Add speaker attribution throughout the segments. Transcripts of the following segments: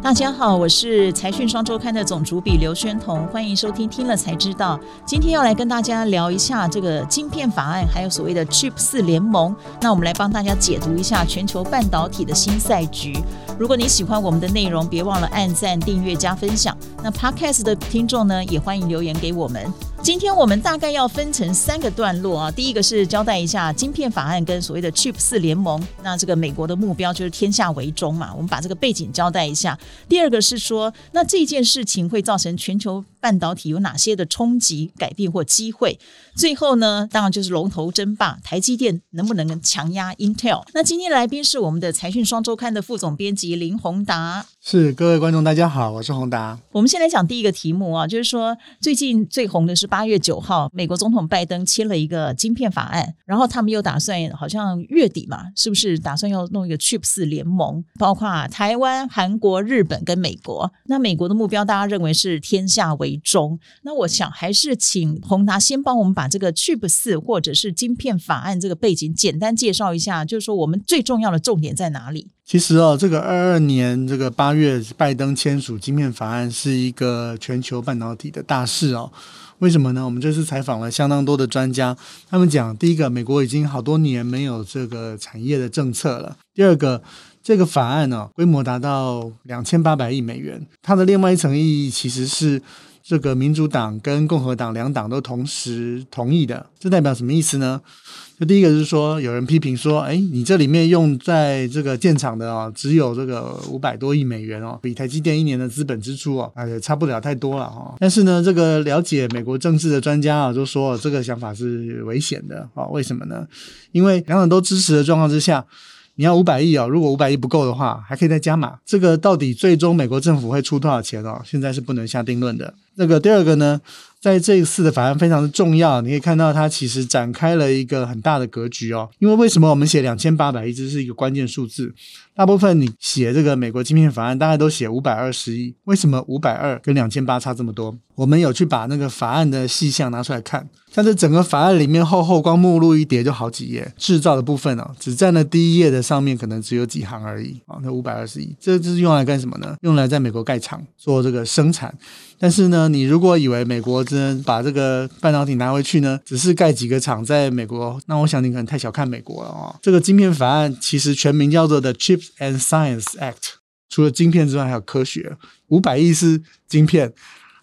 Speaker 1: 大家好，我是财讯双周刊的总主笔刘宣彤，欢迎收听听了才知道。今天要来跟大家聊一下这个晶片法案，还有所谓的 Chip 四联盟。那我们来帮大家解读一下全球半导体的新赛局。如果你喜欢我们的内容，别忘了按赞、订阅、加分享。那 Podcast 的听众呢，也欢迎留言给我们。今天我们大概要分成三个段落啊，第一个是交代一下晶片法案跟所谓的 Chip 四联盟。那这个美国的目标就是天下为中嘛，我们把这个背景交代一下。第二个是说，那这件事情会造成全球半导体有哪些的冲击、改变或机会？最后呢，当然就是龙头争霸，台积电能不能强压 Intel？那今天来宾是我们的财讯双周刊的副总编辑林宏达。
Speaker 2: 是各位观众，大家好，我是宏达。
Speaker 1: 我们先来讲第一个题目啊，就是说最近最红的是八月九号，美国总统拜登签了一个晶片法案，然后他们又打算好像月底嘛，是不是打算要弄一个 Chips 联盟，包括台湾、韩国、日本跟美国。那美国的目标，大家认为是天下为中。那我想还是请宏达先帮我们把这个 Chip 四或者是晶片法案这个背景简单介绍一下，就是说我们最重要的重点在哪里？
Speaker 2: 其实哦，这个二二年这个八月，拜登签署晶片法案是一个全球半导体的大事哦。为什么呢？我们这次采访了相当多的专家，他们讲，第一个，美国已经好多年没有这个产业的政策了；第二个，这个法案呢，规模达到两千八百亿美元，它的另外一层意义其实是。这个民主党跟共和党两党都同时同意的，这代表什么意思呢？就第一个是说，有人批评说，哎，你这里面用在这个建厂的哦，只有这个五百多亿美元哦，比台积电一年的资本支出哦，也差不了太多了哈。但是呢，这个了解美国政治的专家啊，就说这个想法是危险的啊。为什么呢？因为两党都支持的状况之下。你要五百亿哦，如果五百亿不够的话，还可以再加码。这个到底最终美国政府会出多少钱哦？现在是不能下定论的。那个第二个呢，在这一次的法案非常的重要，你可以看到它其实展开了一个很大的格局哦。因为为什么我们写两千八百亿，这是一个关键数字。大部分你写这个美国芯片法案，大概都写五百二十亿。为什么五百二跟两千八差这么多？我们有去把那个法案的细项拿出来看。像这整个法案里面厚厚光目录一叠就好几页，制造的部分哦，只占了第一页的上面可能只有几行而已啊。那五百二十亿，这这是用来干什么呢？用来在美国盖厂做这个生产。但是呢，你如果以为美国真把这个半导体拿回去呢，只是盖几个厂在美国，那我想你可能太小看美国了哦。这个晶片法案其实全名叫做 The Chips and Science Act，除了晶片之外还有科学。五百亿是晶片。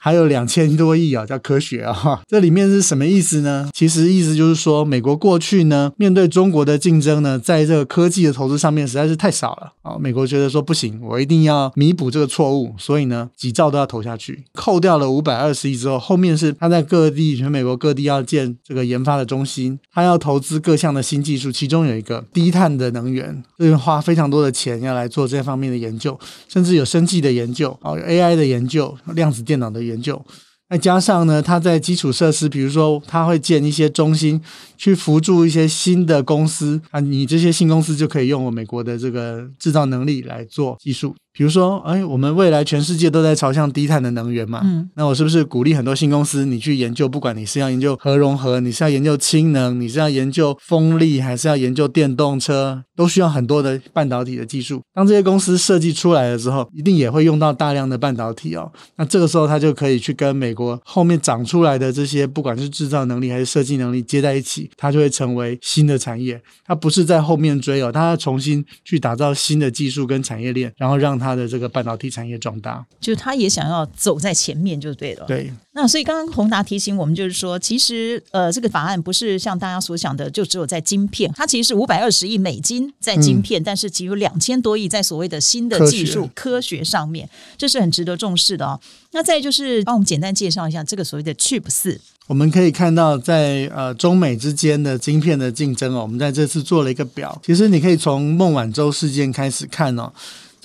Speaker 2: 还有两千多亿啊，叫科学啊，这里面是什么意思呢？其实意思就是说，美国过去呢，面对中国的竞争呢，在这个科技的投资上面实在是太少了啊。美国觉得说不行，我一定要弥补这个错误，所以呢，几兆都要投下去。扣掉了五百二十亿之后，后面是他在各地，全美国各地要建这个研发的中心，他要投资各项的新技术，其中有一个低碳的能源，就是花非常多的钱要来做这方面的研究，甚至有生技的研究啊，有 AI 的研究，量子电脑的研究。研究，再加上呢，它在基础设施，比如说，它会建一些中心，去辅助一些新的公司啊，你这些新公司就可以用我美国的这个制造能力来做技术。比如说，哎，我们未来全世界都在朝向低碳的能源嘛，嗯，那我是不是鼓励很多新公司，你去研究，不管你是要研究核融合，你是要研究氢能，你是要研究风力，还是要研究电动车，都需要很多的半导体的技术。当这些公司设计出来了之后，一定也会用到大量的半导体哦。那这个时候，它就可以去跟美国后面长出来的这些，不管是制造能力还是设计能力接在一起，它就会成为新的产业。它不是在后面追哦，它要重新去打造新的技术跟产业链，然后让它。它的这个半导体产业壮大，
Speaker 1: 就是他也想要走在前面，就对了。
Speaker 2: 对，
Speaker 1: 那所以刚刚宏达提醒我们，就是说，其实呃，这个法案不是像大家所想的，就只有在晶片，它其实是五百二十亿美金在晶片，嗯、但是只有两千多亿在所谓的新的技术科学，科学上面，这是很值得重视的哦。那再就是帮我们简单介绍一下这个所谓的 Chip 四。
Speaker 2: 我们可以看到在，在呃中美之间的晶片的竞争哦，我们在这次做了一个表。其实你可以从孟晚舟事件开始看哦。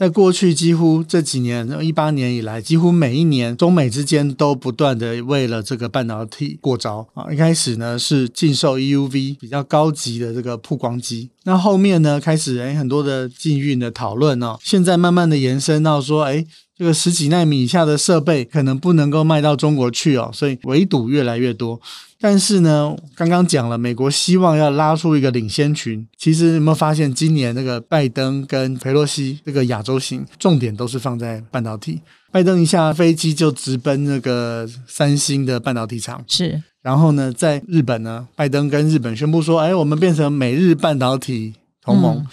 Speaker 2: 在过去几乎这几年，一八年以来，几乎每一年中美之间都不断的为了这个半导体过招啊。一开始呢是禁售 EUV 比较高级的这个曝光机，那后面呢开始诶很多的禁运的讨论哦，现在慢慢的延伸到说诶这个十几奈米以下的设备可能不能够卖到中国去哦，所以围堵越来越多。但是呢，刚刚讲了，美国希望要拉出一个领先群。其实有没有发现，今年那个拜登跟佩洛西这个亚洲行，重点都是放在半导体。拜登一下飞机就直奔那个三星的半导体厂，
Speaker 1: 是。
Speaker 2: 然后呢，在日本呢，拜登跟日本宣布说：“哎，我们变成美日半导体同盟。嗯”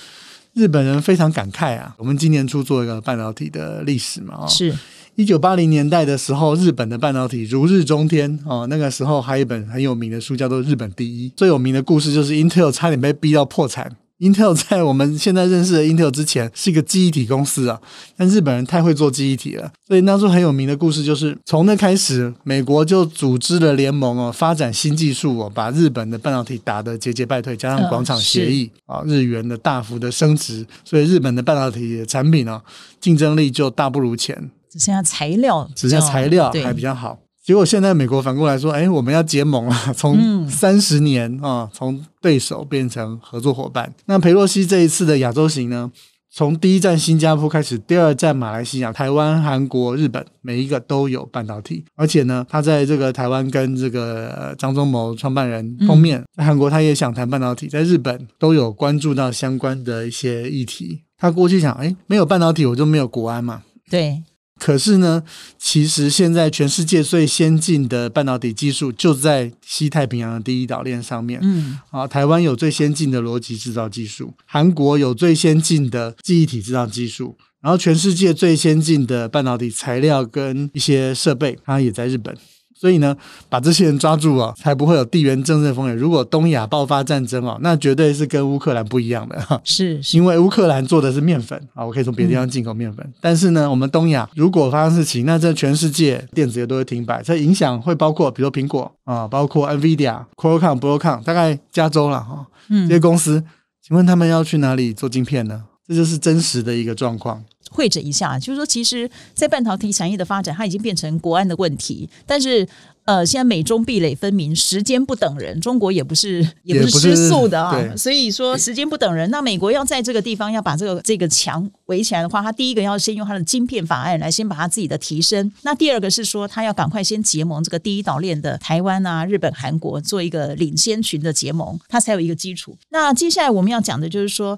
Speaker 2: 日本人非常感慨啊！我们今年初做一个半导体的历史嘛，哦，
Speaker 1: 是
Speaker 2: 一九八零年代的时候，日本的半导体如日中天哦。那个时候还有一本很有名的书叫做《日本第一》，最有名的故事就是 Intel 差点被逼到破产。Intel 在我们现在认识的 Intel 之前是一个记忆体公司啊，但日本人太会做记忆体了，所以当初很有名的故事就是从那开始，美国就组织了联盟哦，发展新技术哦，把日本的半导体打得节节败退，加上广场协议啊，日元的大幅的升值，所以日本的半导体的产品呢，竞争力就大不如前，
Speaker 1: 只剩下材料，
Speaker 2: 只剩下材料还比较好。结果现在美国反过来说，哎，我们要结盟了，从三十年啊，从对手变成合作伙伴。那裴洛西这一次的亚洲行呢，从第一站新加坡开始，第二站马来西亚、台湾、韩国、日本，每一个都有半导体。而且呢，他在这个台湾跟这个张忠谋创办人碰面，在韩国他也想谈半导体，在日本都有关注到相关的一些议题。他过去想，哎，没有半导体我就没有国安嘛。
Speaker 1: 对。
Speaker 2: 可是呢，其实现在全世界最先进的半导体技术就在西太平洋的第一岛链上面。嗯，啊，台湾有最先进的逻辑制造技术，韩国有最先进的记忆体制造技术，然后全世界最先进的半导体材料跟一些设备，它也在日本。所以呢，把这些人抓住啊，才不会有地缘政治风险。如果东亚爆发战争哦，那绝对是跟乌克兰不一样的哈。
Speaker 1: 是，是
Speaker 2: 因为乌克兰做的是面粉啊，我可以从别的地方进口面粉。嗯、但是呢，我们东亚如果发生事情，那这全世界电子业都会停摆。这影响会包括，比如苹果啊，包括 NVIDIA、Qualcomm、Broadcom，大概加州了哈。嗯，这些公司，请问他们要去哪里做晶片呢？这就是真实的一个状况。
Speaker 1: 会诊一下，就是说，其实，在半导体产业的发展，它已经变成国安的问题。但是，呃，现在美中壁垒分明，时间不等人，中国也不是也不是吃素的啊。所以说，时间不等人。那美国要在这个地方要把这个这个墙围起来的话，它第一个要先用它的晶片法案来先把它自己的提升。那第二个是说，他要赶快先结盟这个第一岛链的台湾啊、日本、韩国，做一个领先群的结盟，它才有一个基础。那接下来我们要讲的就是说。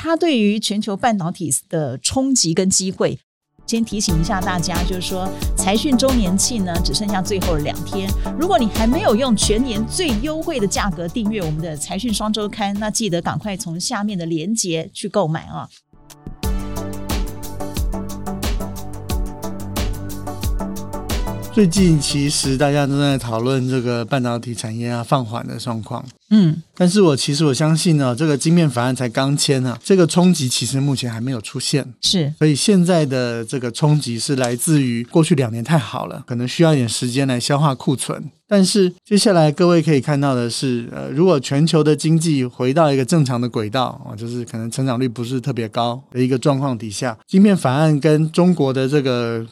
Speaker 1: 它对于全球半导体的冲击跟机会，先提醒一下大家，就是说财讯周年庆呢，只剩下最后两天。如果你还没有用全年最优惠的价格订阅我们的财讯双周刊，那记得赶快从下面的链接去购买啊。
Speaker 2: 最近其实大家都在讨论这个半导体产业啊放缓的状况，
Speaker 1: 嗯，
Speaker 2: 但是我其实我相信呢，这个晶片法案才刚签啊，这个冲击其实目前还没有出现，
Speaker 1: 是，
Speaker 2: 所以现在的这个冲击是来自于过去两年太好了，可能需要一点时间来消化库存。但是接下来各位可以看到的是，呃，如果全球的经济回到一个正常的轨道啊，就是可能成长率不是特别高的一个状况底下，晶片法案跟中国的这个。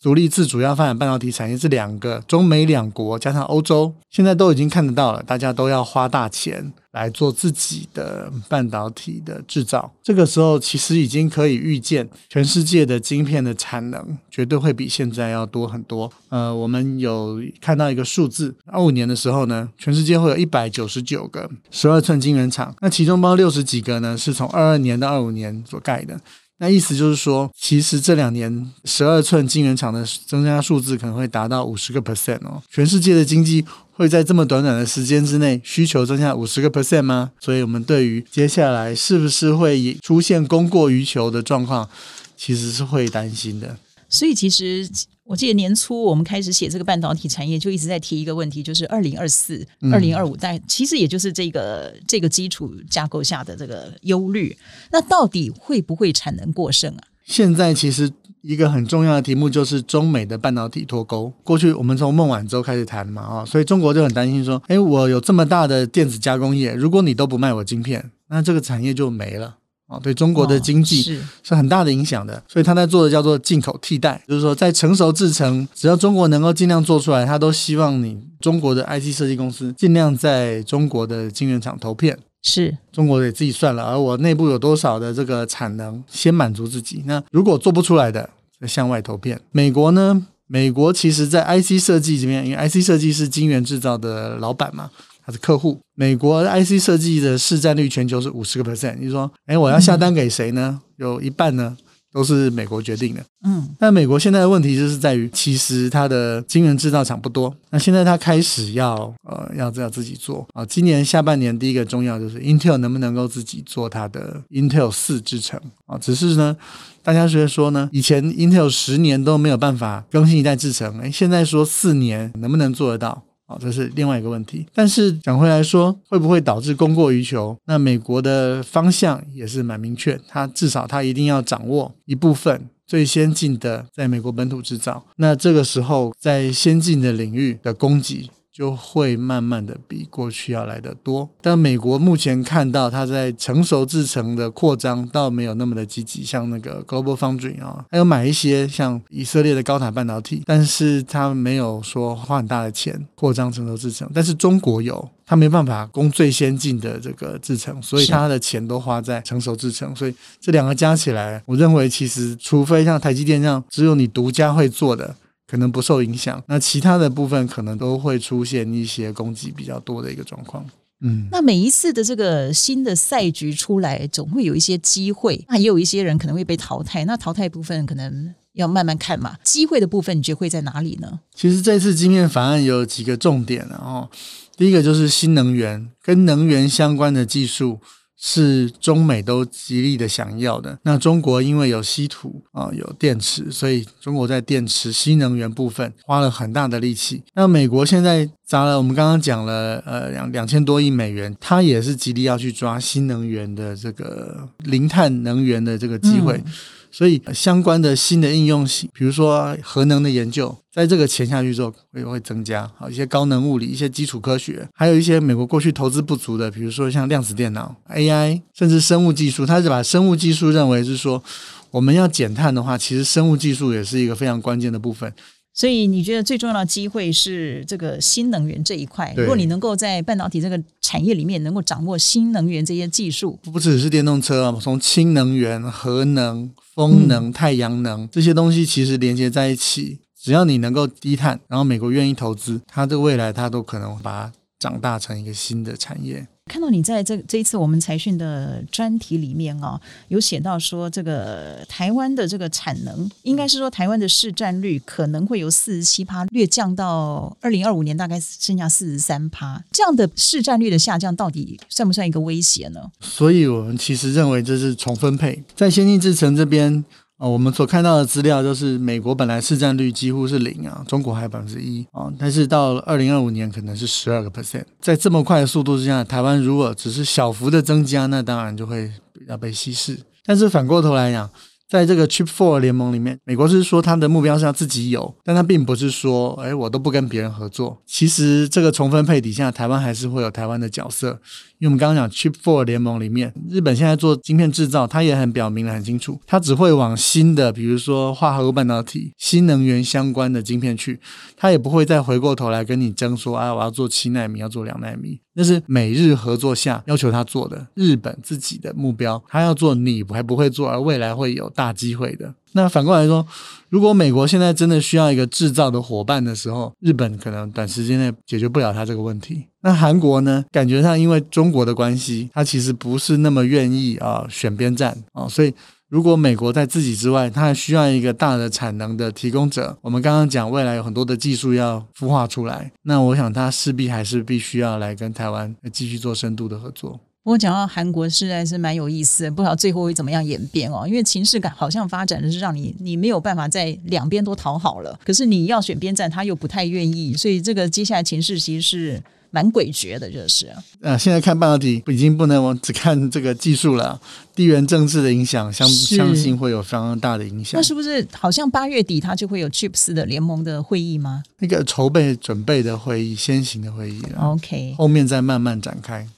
Speaker 2: 独立自主要发展半导体产业，这两个中美两国加上欧洲，现在都已经看得到了，大家都要花大钱来做自己的半导体的制造。这个时候，其实已经可以预见，全世界的晶片的产能绝对会比现在要多很多。呃，我们有看到一个数字，二五年的时候呢，全世界会有一百九十九个十二寸晶圆厂，那其中包六十几个呢，是从二二年到二五年所盖的。那意思就是说，其实这两年十二寸晶圆厂的增加数字可能会达到五十个 percent 哦。全世界的经济会在这么短短的时间之内需求增加五十个 percent 吗？所以我们对于接下来是不是会出现供过于求的状况，其实是会担心的。
Speaker 1: 所以其实。我记得年初我们开始写这个半导体产业，就一直在提一个问题，就是二零二四、二零二五代，其实也就是这个这个基础架构下的这个忧虑。那到底会不会产能过剩啊？
Speaker 2: 现在其实一个很重要的题目就是中美的半导体脱钩。过去我们从孟晚舟开始谈嘛，啊，所以中国就很担心说，哎，我有这么大的电子加工业，如果你都不卖我晶片，那这个产业就没了。啊，对中国的经济是很大的影响的，哦，所以他在做的叫做进口替代，就是说在成熟制程，只要中国能够尽量做出来，他都希望你中国的 IC 设计公司尽量在中国的晶圆厂投片。
Speaker 1: 是
Speaker 2: 中国得自己算了，而我内部有多少的这个产能，先满足自己。那如果做不出来的，向外投片。美国呢，美国其实在 IC 设计这边，因为 IC 设计是晶圆制造的老板嘛，他是客户。美国 IC 设计的市占率全球是五十个 percent。你说，哎，我要下单给谁呢？有一半呢？都是美国决定的，嗯，那美国现在的问题就是在于，其实它的晶圆制造厂不多。那现在它开始要呃要要自己做啊。今年下半年第一个重要就是 Intel 能不能够自己做它的 Intel 四制程啊？只是呢，大家觉得说呢，以前 Intel 十年都没有办法更新一代制程，哎，现在说四年能不能做得到？好，这是另外一个问题。但是讲回来说，会不会导致供过于求？那美国的方向也是蛮明确，它至少它一定要掌握一部分最先进的，在美国本土制造。那这个时候，在先进的领域的供给。就会慢慢的比过去要来的多，但美国目前看到它在成熟制程的扩张倒没有那么的积极，像那个 Global Foundry 啊，还有买一些像以色列的高塔半导体，但是它没有说花很大的钱扩张成熟制程，但是中国有，它没办法供最先进的这个制程，所以它的钱都花在成熟制程，所以这两个加起来，我认为其实除非像台积电这样，只有你独家会做的。可能不受影响，那其他的部分可能都会出现一些攻击比较多的一个状况。嗯，
Speaker 1: 那每一次的这个新的赛局出来，总会有一些机会，那也有一些人可能会被淘汰。那淘汰部分可能要慢慢看嘛。机会的部分，你觉得会在哪里呢？
Speaker 2: 其实这次经验法案有几个重点，然后第一个就是新能源跟能源相关的技术。是中美都极力的想要的。那中国因为有稀土啊，有电池，所以中国在电池新能源部分花了很大的力气。那美国现在砸了，我们刚刚讲了，呃，两两千多亿美元，它也是极力要去抓新能源的这个零碳能源的这个机会。所以相关的新的应用，比如说核能的研究，在这个钱下去之后会会增加。好，一些高能物理、一些基础科学，还有一些美国过去投资不足的，比如说像量子电脑、AI，甚至生物技术。它是把生物技术认为是说，我们要减碳的话，其实生物技术也是一个非常关键的部分。
Speaker 1: 所以你觉得最重要的机会是这个新能源这一块？如果你能够在半导体这个产业里面能够掌握新能源这些技术，
Speaker 2: 不只是电动车啊，从氢能源、核能、风能、太阳能这些东西其实连接在一起，只要你能够低碳，然后美国愿意投资，它的未来它都可能把它长大成一个新的产业。
Speaker 1: 看到你在这这一次我们财讯的专题里面啊，有写到说这个台湾的这个产能，应该是说台湾的市占率可能会由四十七趴略降到二零二五年大概剩下四十三趴，这样的市占率的下降到底算不算一个威胁呢？
Speaker 2: 所以我们其实认为这是重分配，在先进制程这边。啊，我们所看到的资料就是美国本来市占率几乎是零啊，中国还有百分之一啊，但是到二零二五年可能是十二个 percent，在这么快的速度之下，台湾如果只是小幅的增加，那当然就会要被稀释。但是反过头来讲，在这个 Chip Four 联盟里面，美国是说它的目标是要自己有，但它并不是说，哎，我都不跟别人合作。其实这个重分配底下，台湾还是会有台湾的角色。因为我们刚刚讲 Chip Four 联盟里面，日本现在做晶片制造，它也很表明了很清楚，它只会往新的，比如说化合物半导体、新能源相关的晶片去，它也不会再回过头来跟你争说，啊，我要做七纳米，要做两纳米，那是美日合作下要求他做的，日本自己的目标，他要做你还不会做，而未来会有大机会的。那反过来说，如果美国现在真的需要一个制造的伙伴的时候，日本可能短时间内解决不了他这个问题。那韩国呢？感觉上因为中国的关系，他其实不是那么愿意啊选边站啊。所以如果美国在自己之外，他还需要一个大的产能的提供者。我们刚刚讲未来有很多的技术要孵化出来，那我想他势必还是必须要来跟台湾继续做深度的合作。
Speaker 1: 我讲到韩国实在是蛮有意思的，不知道最后会怎么样演变哦。因为情势感好像发展的是让你你没有办法在两边都讨好了，可是你要选边站，他又不太愿意，所以这个接下来情势其实是蛮诡谲的，就是。
Speaker 2: 呃，现在看半导体已经不能只看这个技术了，地缘政治的影响相相信会有非常大的影响。
Speaker 1: 那是不是好像八月底它就会有 Chips 的联盟的会议吗？
Speaker 2: 那个筹备准备的会议，先行的会议
Speaker 1: ，OK，
Speaker 2: 后面再慢慢展开。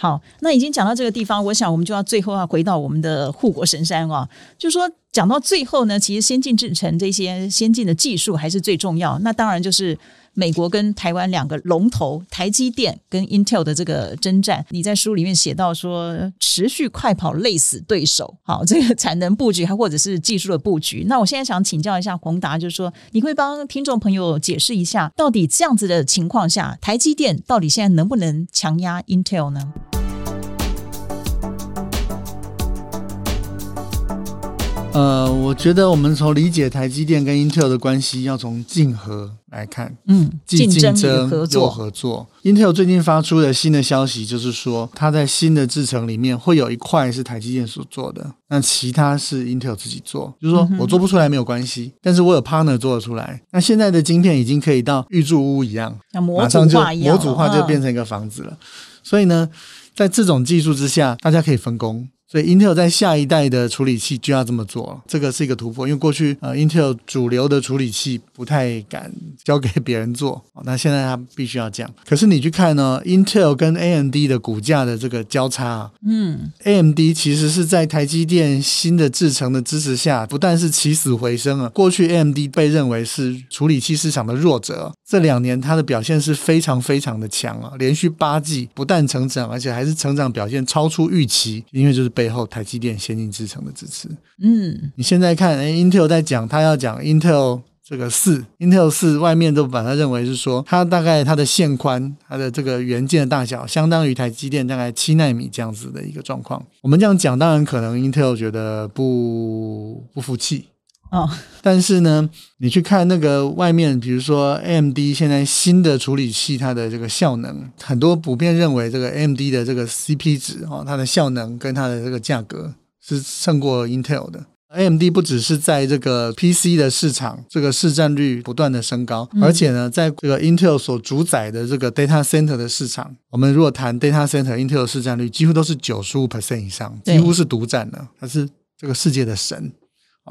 Speaker 1: 好，那已经讲到这个地方，我想我们就要最后要回到我们的护国神山啊，就是说讲到最后呢，其实先进制程这些先进的技术还是最重要。那当然就是美国跟台湾两个龙头，台积电跟 Intel 的这个征战。你在书里面写到说，持续快跑累死对手。好，这个产能布局还或者是技术的布局。那我现在想请教一下宏达，就是说，你会帮听众朋友解释一下，到底这样子的情况下，台积电到底现在能不能强压 Intel 呢？
Speaker 2: 呃，我觉得我们从理解台积电跟 Intel 的关系，要从竞合来看，
Speaker 1: 嗯，
Speaker 2: 既竞争
Speaker 1: 又合作。
Speaker 2: 合作 Intel 最近发出的新的消息，就是说它在新的制程里面会有一块是台积电所做的，那其他是 Intel 自己做。就是说我做不出来没有关系，但是我有 partner 做得出来。那现在的晶片已经可以到预铸屋一样，
Speaker 1: 像模组化一样，
Speaker 2: 模组化就变成一个房子了。所以呢，在这种技术之下，大家可以分工。所以，Intel 在下一代的处理器就要这么做，这个是一个突破。因为过去呃，Intel 主流的处理器不太敢交给别人做，那现在它必须要这样。可是你去看呢，Intel 跟 AMD 的股价的这个交叉，嗯，AMD 其实是在台积电新的制程的支持下，不但是起死回生啊。过去 AMD 被认为是处理器市场的弱者，这两年它的表现是非常非常的强啊，连续八季不但成长，而且还是成长表现超出预期，因为就是。背后台积电先进制程的支持，嗯，你现在看，哎，Intel 在讲，他要讲 Intel 这个四，Intel 四外面都把它认为是说，它大概它的线宽，它的这个元件的大小，相当于台积电大概七纳米这样子的一个状况。我们这样讲，当然可能 Intel 觉得不不服气。哦，但是呢，你去看那个外面，比如说 AMD 现在新的处理器，它的这个效能，很多普遍认为这个 AMD 的这个 CP 值哦，它的效能跟它的这个价格是胜过 Intel 的。AMD 不只是在这个 PC 的市场，这个市占率不断的升高，而且呢，在这个 Intel 所主宰的这个 Data Center 的市场，我们如果谈 Data Center，Intel 市占率几乎都是九十五 percent 以上，几乎是独占的，它是这个世界的神。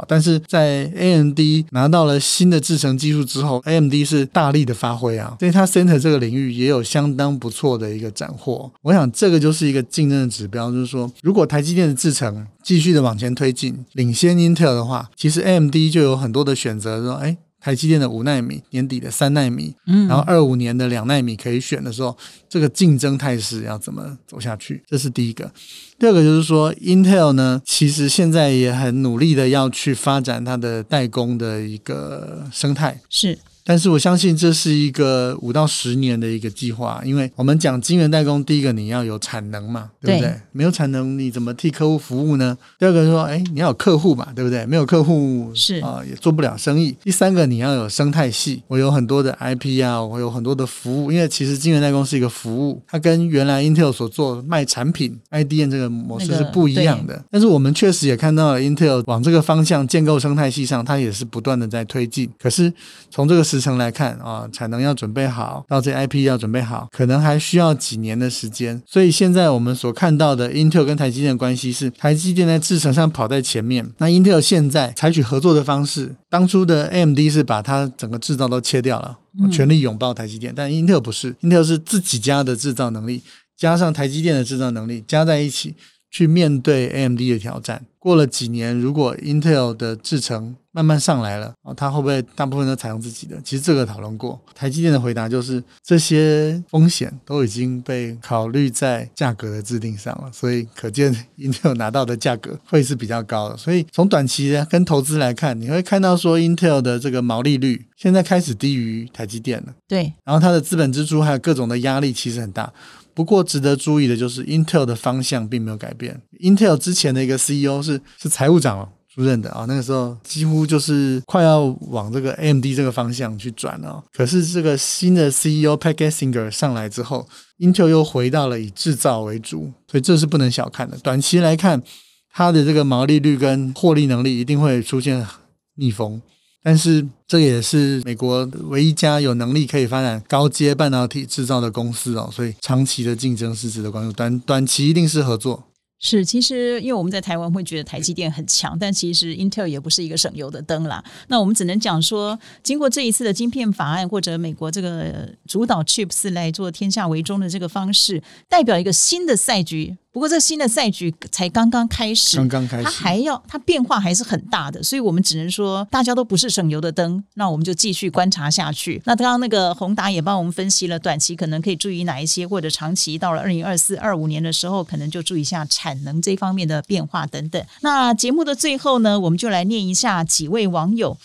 Speaker 2: 但是在 AMD 拿到了新的制程技术之后，AMD 是大力的发挥啊，所以它 Center 这个领域也有相当不错的一个斩获。我想这个就是一个竞争的指标，就是说，如果台积电的制程继续的往前推进，领先 Intel 的话，其实 AMD 就有很多的选择，说，哎。台积电的五纳米，年底的三纳米，嗯，然后二五年的两纳米可以选的时候，这个竞争态势要怎么走下去？这是第一个。第二个就是说，Intel 呢，其实现在也很努力的要去发展它的代工的一个生态，是。但是我相信这是一个五到十年的一个计划，因为我们讲晶圆代工，第一个你要有产能嘛，对不对？对，没有产能，你怎么替客户服务呢？第二个说，哎，你要有客户嘛，对不对？没有客户是啊，也做不了生意。第三个，你要有生态系，我有很多的 IP 啊，我有很多的服务，因为其实晶圆代工是一个服务，它跟原来 Intel 所做卖产品 IDM 这个模式是不一样的。那个、但是我们确实也看到了 Intel 往这个方向建构生态系上，它也是不断的在推进。可是从这个时时程来看啊，产能要准备好，到这 IP 要准备好，可能还需要几年的时间。所以现在我们所看到的 Intel 跟台积电的关系是，台积电在制程上跑在前面，那 Intel 现在采取合作的方式。当初的 AMD 是把它整个制造都切掉了，全力拥抱台积电，但 Intel 不是，Intel 是自己家的制造能力加上台积电的制造能力加在一起。去面对 AMD 的挑战。过了几年，如果 Intel 的制程慢慢上来了，哦，它会不会大部分都采用自己的？其实这个讨论过。台积电的回答就是，这些风险都已经被考虑在价格的制定上了，所以可见 Intel 拿到的价格会是比较高的。所以从短期跟投资来看，你会看到说 Intel 的这个毛利率现在开始低于台积电了。对，然后它的资本支出还有各种的压力其实很大。不过值得注意的就是，Intel 的方向并没有改变。Intel 之前的一个 CEO 是是财务长出任的啊，那个时候几乎就是快要往这个 AMD 这个方向去转了。可是这个新的 CEO Pat Gelsinger 上来之后，Intel 又回到了以制造为主，所以这是不能小看的。短期来看，它的这个毛利率跟获利能力一定会出现逆风。但是这也是美国唯一家有能力可以发展高阶半导体制造的公司哦，所以长期的竞争是值得关注，短短期一定是合作。
Speaker 1: 是，其实因为我们在台湾会觉得台积电很强，但其实 Intel 也不是一个省油的灯啦。那我们只能讲说，经过这一次的晶片法案或者美国这个主导 Chips 来做天下为中的这个方式，代表一个新的赛局。不过这新的赛局才刚刚开始，
Speaker 2: 刚刚开始，
Speaker 1: 它还要它变化还是很大的，所以我们只能说大家都不是省油的灯，那我们就继续观察下去。那刚刚那个宏达也帮我们分析了短期可能可以注意哪一些，或者长期到了二零二四、二五年的时候，可能就注意一下产能这方面的变化等等。那节目的最后呢，我们就来念一下几位网友。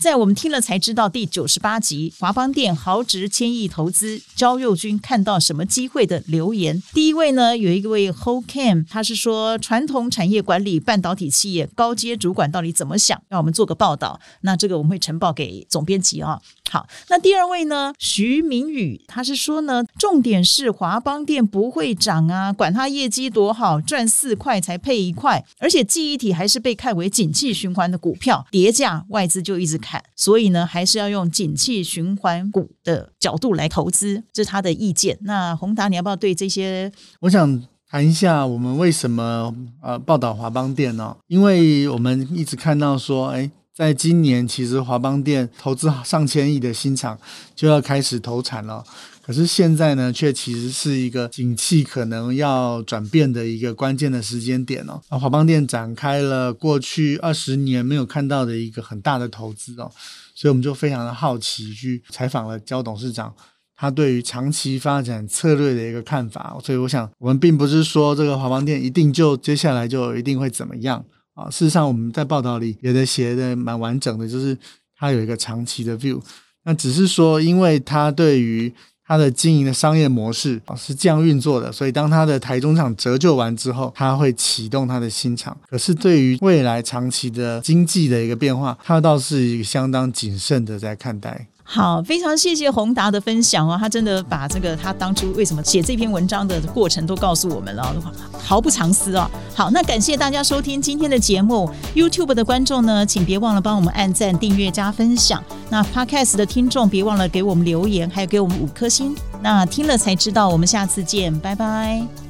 Speaker 1: 在我们听了才知道第九十八集华邦电豪值千亿投资，焦佑军看到什么机会的留言。第一位呢，有一位 holcam 他是说传统产业管理半导体企业高阶主管到底怎么想，让我们做个报道。那这个我们会呈报给总编辑啊。好，那第二位呢，徐明宇，他是说呢，重点是华邦电不会涨啊，管他业绩多好，赚四块才配一块，而且记忆体还是被看为景气循环的股票，跌价外资就一直看。所以呢，还是要用景气循环股的角度来投资，这是他的意见。那宏达，你要不要对这些？
Speaker 2: 我想谈一下，我们为什么呃报道华邦电呢？因为我们一直看到说，哎，在今年其实华邦电投资上千亿的新厂就要开始投产了。可是现在呢，却其实是一个景气可能要转变的一个关键的时间点哦。啊，华邦电展开了过去二十年没有看到的一个很大的投资哦，所以我们就非常的好奇去采访了焦董事长，他对于长期发展策略的一个看法。所以我想，我们并不是说这个华邦电一定就接下来就一定会怎么样啊。事实上，我们在报道里也得写的蛮完整的，就是他有一个长期的 view。那只是说，因为他对于它的经营的商业模式啊是这样运作的，所以当它的台中厂折旧完之后，它会启动它的新厂。可是对于未来长期的经济的一个变化，它倒是一个相当谨慎的在看待。
Speaker 1: 好，非常谢谢宏达的分享哦，他真的把这个他当初为什么写这篇文章的过程都告诉我们了，毫不藏私哦。好，那感谢大家收听今天的节目，YouTube 的观众呢，请别忘了帮我们按赞、订阅、加分享。那 Podcast 的听众别忘了给我们留言，还有给我们五颗星。那听了才知道，我们下次见，拜拜。